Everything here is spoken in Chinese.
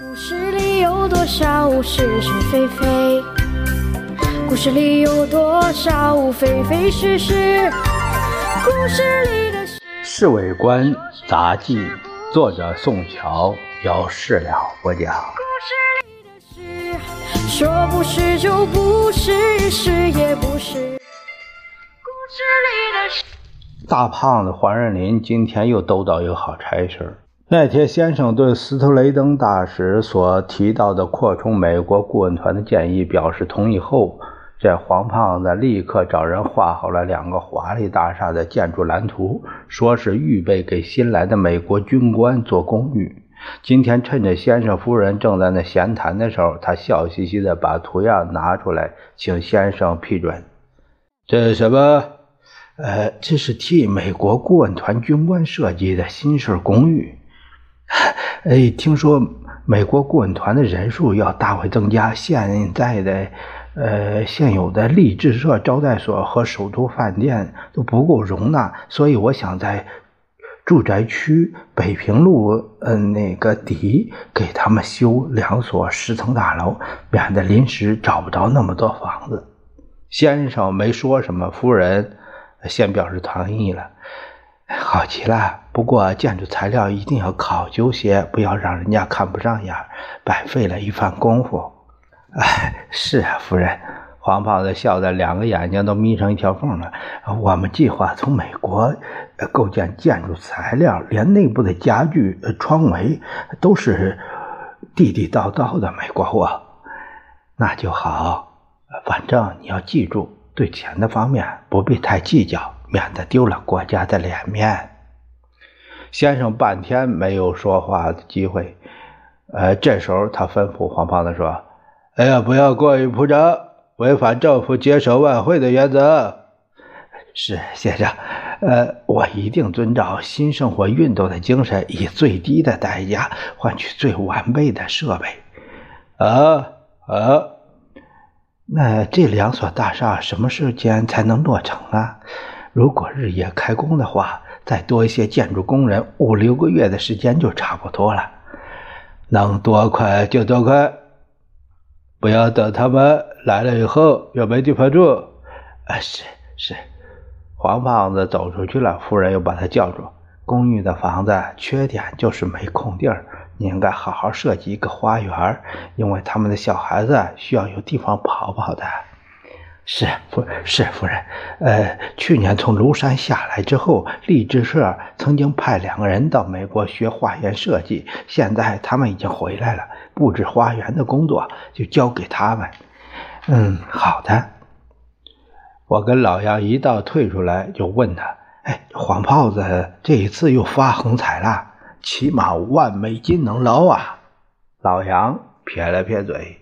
故事里有多少是是非非？故事里有多少非非是是？故事里的事。《侍卫官杂记》作者宋乔，由事了播讲。故事里的事，说不是就不是，是也不是。故事里的事。大胖子黄仁林今天又兜到一个好差事。那天先生对斯特雷登大使所提到的扩充美国顾问团的建议表示同意后，这黄胖子立刻找人画好了两个华丽大厦的建筑蓝图，说是预备给新来的美国军官做公寓。今天趁着先生夫人正在那闲谈的时候，他笑嘻嘻的把图样拿出来，请先生批准。这是什么？呃，这是替美国顾问团军官设计的新式公寓。哎，听说美国顾问团的人数要大为增加，现在的呃现有的励志社招待所和首都饭店都不够容纳，所以我想在住宅区北平路嗯那个底给他们修两所十层大楼，免得临时找不着那么多房子。先生没说什么，夫人。先表示同意了，好极了。不过建筑材料一定要考究些，不要让人家看不上眼，白费了一番功夫。哎，是啊，夫人。黄胖子笑得两个眼睛都眯成一条缝了。我们计划从美国构建建筑材料，连内部的家具、窗围都是地地道道的美国货。那就好，反正你要记住。对钱的方面不必太计较，免得丢了国家的脸面。先生半天没有说话的机会，呃，这时候他吩咐黄胖子说：“哎呀，不要过于铺张，违反政府接手外汇的原则。”是先生，呃，我一定遵照新生活运动的精神，以最低的代价换取最完备的设备。啊啊！那这两所大厦什么时间才能落成啊？如果日夜开工的话，再多一些建筑工人，五六个月的时间就差不多了。能多快就多快，不要等他们来了以后又没地方住。啊，是是。黄胖子走出去了，夫人又把他叫住。公寓的房子缺点就是没空地儿。你应该好好设计一个花园，因为他们的小孩子需要有地方跑跑的。是夫是夫人，呃，去年从庐山下来之后，励志社曾经派两个人到美国学花园设计，现在他们已经回来了，布置花园的工作就交给他们。嗯，好的。我跟老杨一道退出来，就问他：“哎，黄炮子这一次又发横财了？”起码万美金能捞啊！老杨撇了撇嘴。